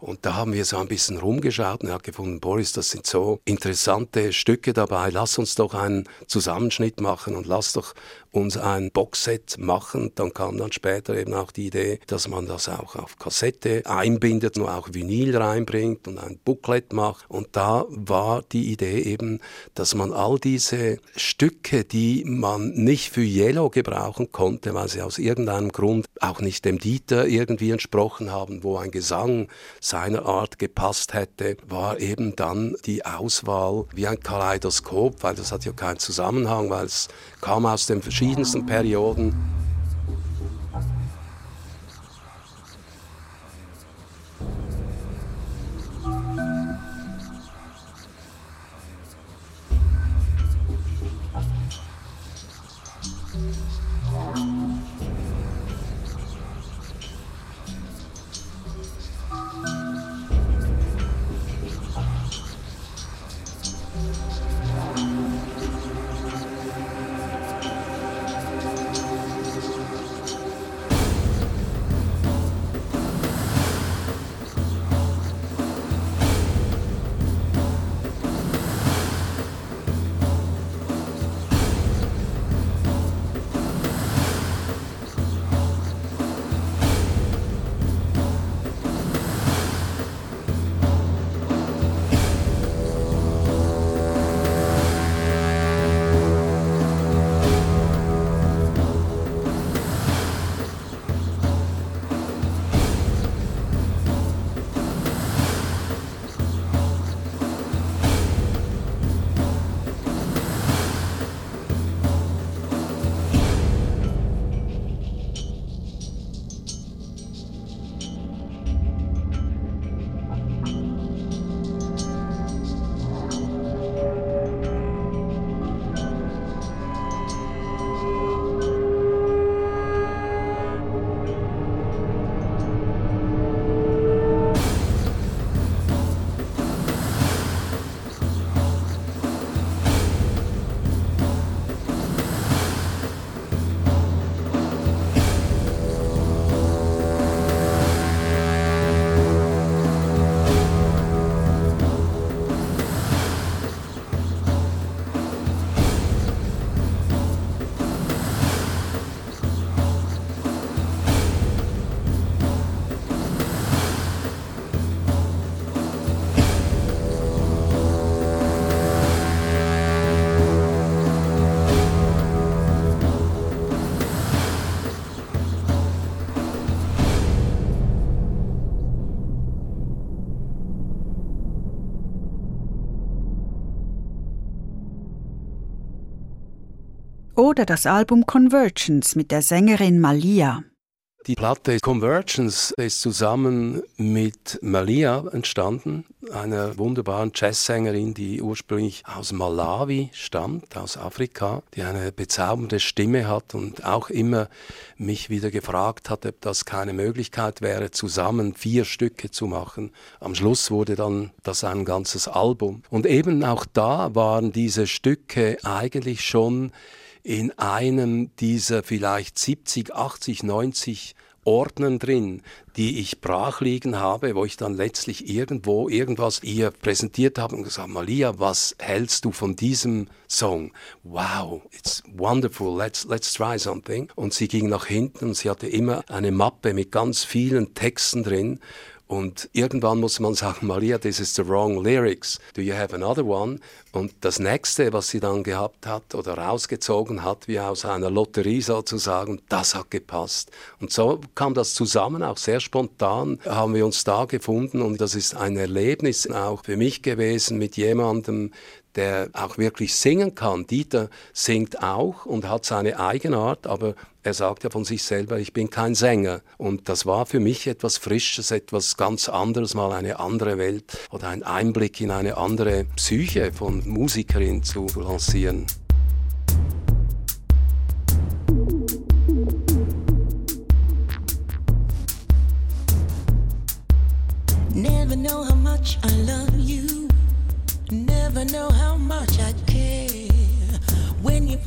Und da haben wir so ein bisschen rumgeschaut und er hat gefunden, Boris, das sind so interessante Stücke dabei, lass uns doch einen Zusammenschnitt machen und lass doch uns ein Boxset machen. Dann kam dann später eben auch die Idee, dass man das auch auf Kassette einbindet und auch Vinyl reinbringt und ein Booklet macht. Und da war die Idee eben, dass man all diese Stücke, die man nicht für Yellow gebrauchen konnte, weil sie aus irgendeinem Grund auch nicht dem Dieter irgendwie entsprochen haben, wo ein Gesang seiner Art gepasst hätte, war eben dann die Auswahl wie ein Kaleidoskop, weil das hat ja keinen Zusammenhang, weil es kam aus den verschiedensten Perioden. Oder das Album Convergence mit der Sängerin Malia. Die Platte Convergence ist zusammen mit Malia entstanden, einer wunderbaren Jazzsängerin, die ursprünglich aus Malawi stammt, aus Afrika, die eine bezaubernde Stimme hat und auch immer mich wieder gefragt hat, ob das keine Möglichkeit wäre, zusammen vier Stücke zu machen. Am Schluss wurde dann das ein ganzes Album. Und eben auch da waren diese Stücke eigentlich schon in einem dieser vielleicht 70, 80, 90 Ordnern drin, die ich brach liegen habe, wo ich dann letztlich irgendwo irgendwas ihr präsentiert habe und gesagt, Malia, was hältst du von diesem Song? Wow, it's wonderful, let's, let's try something. Und sie ging nach hinten und sie hatte immer eine Mappe mit ganz vielen Texten drin und irgendwann muss man sagen, Maria, this is the wrong lyrics. Do you have another one? Und das nächste, was sie dann gehabt hat oder rausgezogen hat, wie aus einer Lotterie sozusagen, das hat gepasst. Und so kam das zusammen, auch sehr spontan haben wir uns da gefunden und das ist ein Erlebnis auch für mich gewesen mit jemandem, der auch wirklich singen kann. Dieter singt auch und hat seine Eigenart, aber er sagt ja von sich selber, ich bin kein Sänger. Und das war für mich etwas Frisches, etwas ganz anderes, mal eine andere Welt oder ein Einblick in eine andere Psyche von Musikerin zu lancieren. Never know how much I love you. Never know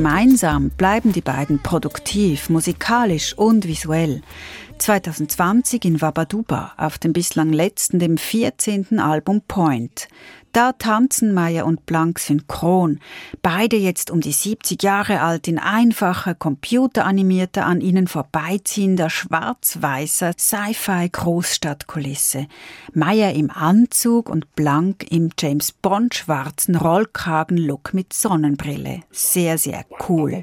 gemeinsam bleiben die beiden produktiv, musikalisch und visuell. 2020 in Wabaduba auf dem bislang letzten, dem 14. Album Point. Da tanzen Meyer und Blank synchron. Beide jetzt um die 70 Jahre alt in einfacher, computeranimierter, an ihnen vorbeiziehender, schwarz-weißer Sci-Fi-Großstadtkulisse. Meyer im Anzug und Blank im James Bond schwarzen Rollkragen-Look mit Sonnenbrille. Sehr, sehr cool.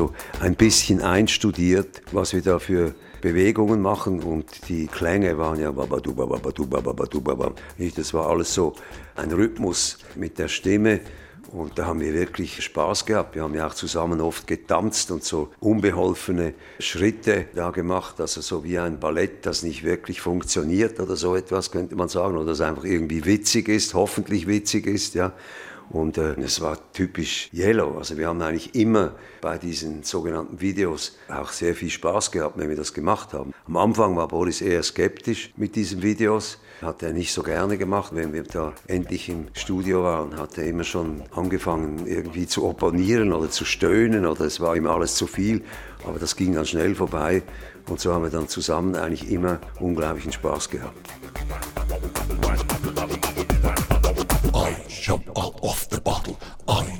Und wir haben so ein bisschen einstudiert, was wir da für Bewegungen machen und die Klänge waren ja babadu, babadu, babadu. Nicht, Das war alles so ein Rhythmus mit der Stimme und da haben wir wirklich Spaß gehabt. Wir haben ja auch zusammen oft getanzt und so unbeholfene Schritte da gemacht, also so wie ein Ballett, das nicht wirklich funktioniert oder so etwas könnte man sagen oder das einfach irgendwie witzig ist, hoffentlich witzig ist, ja. Und äh, es war typisch Yellow. Also wir haben eigentlich immer bei diesen sogenannten Videos auch sehr viel Spaß gehabt, wenn wir das gemacht haben. Am Anfang war Boris eher skeptisch mit diesen Videos. Hat er nicht so gerne gemacht. Wenn wir da endlich im Studio waren, hat er immer schon angefangen, irgendwie zu opponieren oder zu stöhnen oder es war ihm alles zu viel. Aber das ging dann schnell vorbei und so haben wir dann zusammen eigentlich immer unglaublichen Spaß gehabt. I jump out of the bottle. I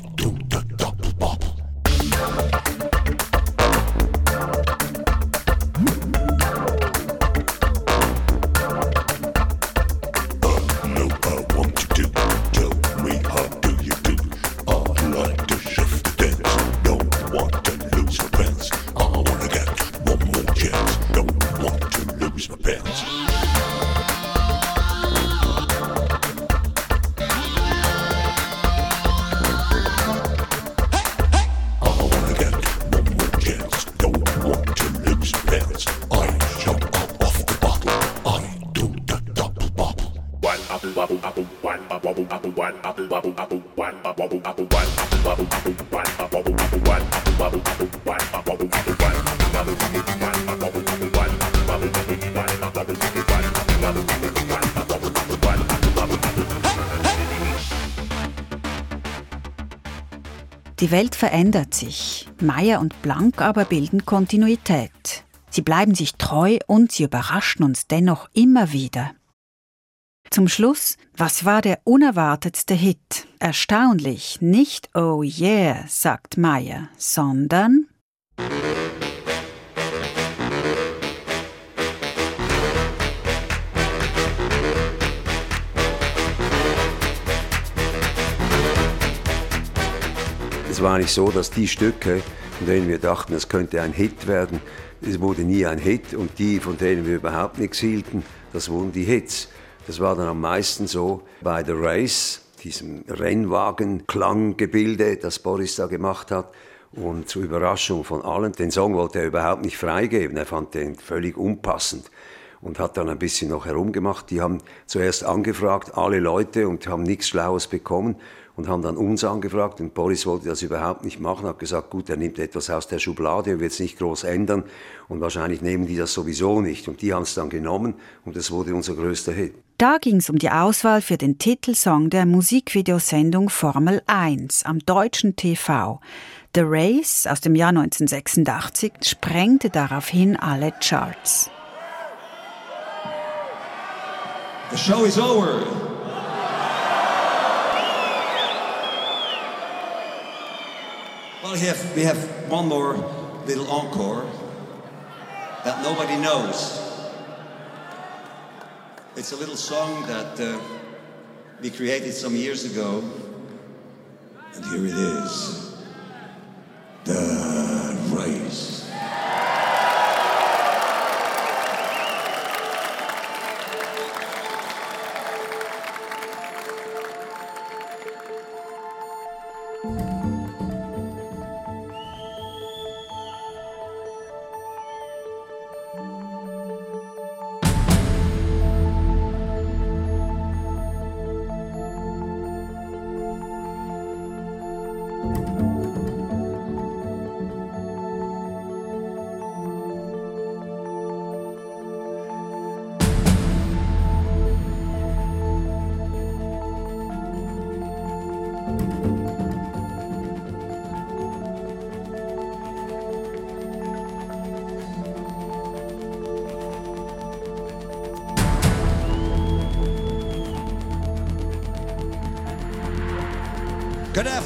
Die Welt verändert sich. Meyer und Blank aber bilden Kontinuität. Sie bleiben sich treu und sie überraschen uns dennoch immer wieder. Zum Schluss, was war der unerwartetste Hit? Erstaunlich, nicht Oh yeah, sagt Meier, sondern Es war nicht so, dass die Stücke, von denen wir dachten, es könnte ein Hit werden, es wurde nie ein Hit und die, von denen wir überhaupt nichts hielten, das wurden die Hits. Das war dann am meisten so bei The Race, diesem Rennwagen-Klanggebilde, das Boris da gemacht hat. Und zur Überraschung von allen, den Song wollte er überhaupt nicht freigeben, er fand den völlig unpassend und hat dann ein bisschen noch herumgemacht. Die haben zuerst angefragt, alle Leute, und haben nichts Schlaues bekommen und haben dann uns angefragt und Boris wollte das überhaupt nicht machen, hat gesagt, gut, er nimmt etwas aus der Schublade und wird es nicht groß ändern und wahrscheinlich nehmen die das sowieso nicht und die haben es dann genommen und es wurde unser größter Hit. Da ging es um die Auswahl für den Titelsong der Musikvideosendung Formel 1 am deutschen TV. The Race aus dem Jahr 1986 sprengte daraufhin alle Charts. The show is over. Well, we have, we have one more little encore that nobody knows. It's a little song that uh, we created some years ago, and here it is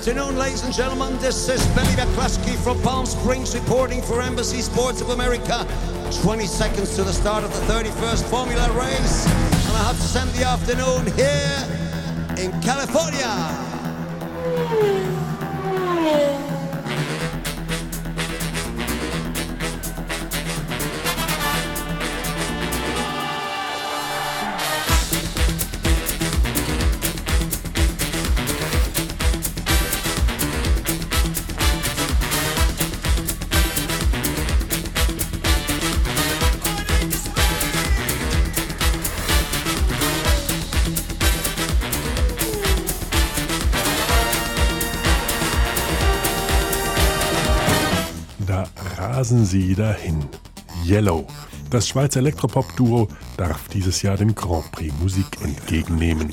afternoon, ladies and gentlemen. This is Billy McCluskey from Palm Springs reporting for Embassy Sports of America. 20 seconds to the start of the 31st Formula race. And I have to spend the afternoon here in California. Rasen sie dahin. Yellow. Das Schweizer Elektropop-Duo darf dieses Jahr den Grand Prix Musik entgegennehmen.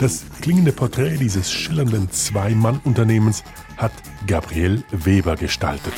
Das klingende Porträt dieses schillernden Zwei-Mann-Unternehmens hat Gabriel Weber gestaltet.